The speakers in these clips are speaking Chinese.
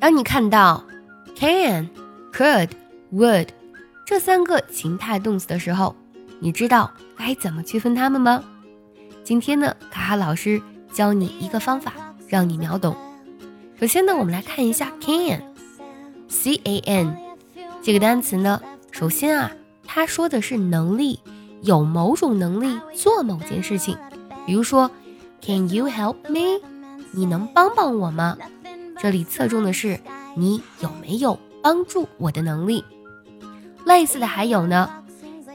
当你看到 can、could、would 这三个情态动词的时候，你知道该怎么区分它们吗？今天呢，卡卡老师教你一个方法，让你秒懂。首先呢，我们来看一下 can，c a n 这个单词呢，首先啊，它说的是能力，有某种能力做某件事情。比如说，Can you help me？你能帮帮我吗？这里侧重的是你有没有帮助我的能力。类似的还有呢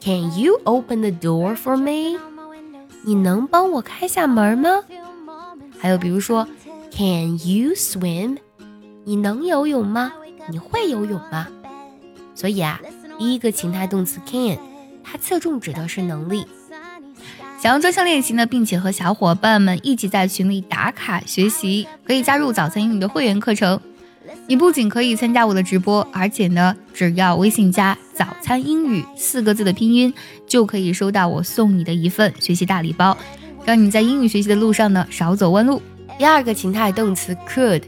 ，Can you open the door for me？你能帮我开下门吗？还有比如说，Can you swim？你能游泳吗？你会游泳吗？所以啊，第一个情态动词 can，它侧重指的是能力。想要专项练习呢，并且和小伙伴们一起在群里打卡学习，可以加入早餐英语的会员课程。你不仅可以参加我的直播，而且呢，只要微信加“早餐英语”四个字的拼音，就可以收到我送你的一份学习大礼包，让你在英语学习的路上呢少走弯路。第二个情态动词 could，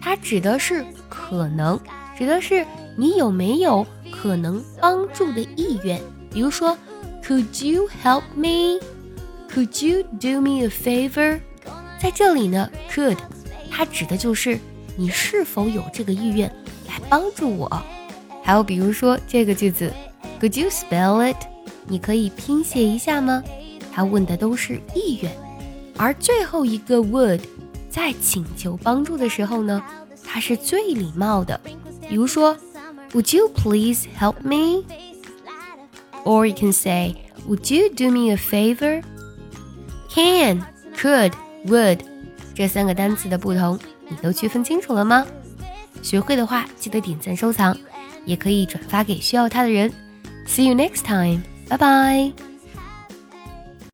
它指的是可能，指的是你有没有可能帮助的意愿。比如说，Could you help me？Could you do me a favor？在这里呢，could 它指的就是你是否有这个意愿来帮助我。还有比如说这个句子，Could you spell it？你可以拼写一下吗？他问的都是意愿。而最后一个 would 在请求帮助的时候呢，它是最礼貌的。比如说，Would you please help me？Or you can say，Would you do me a favor？Can, could, would 这三个单词的不同，你都区分清楚了吗？学会的话，记得点赞收藏，也可以转发给需要它的人。See you next time，拜拜。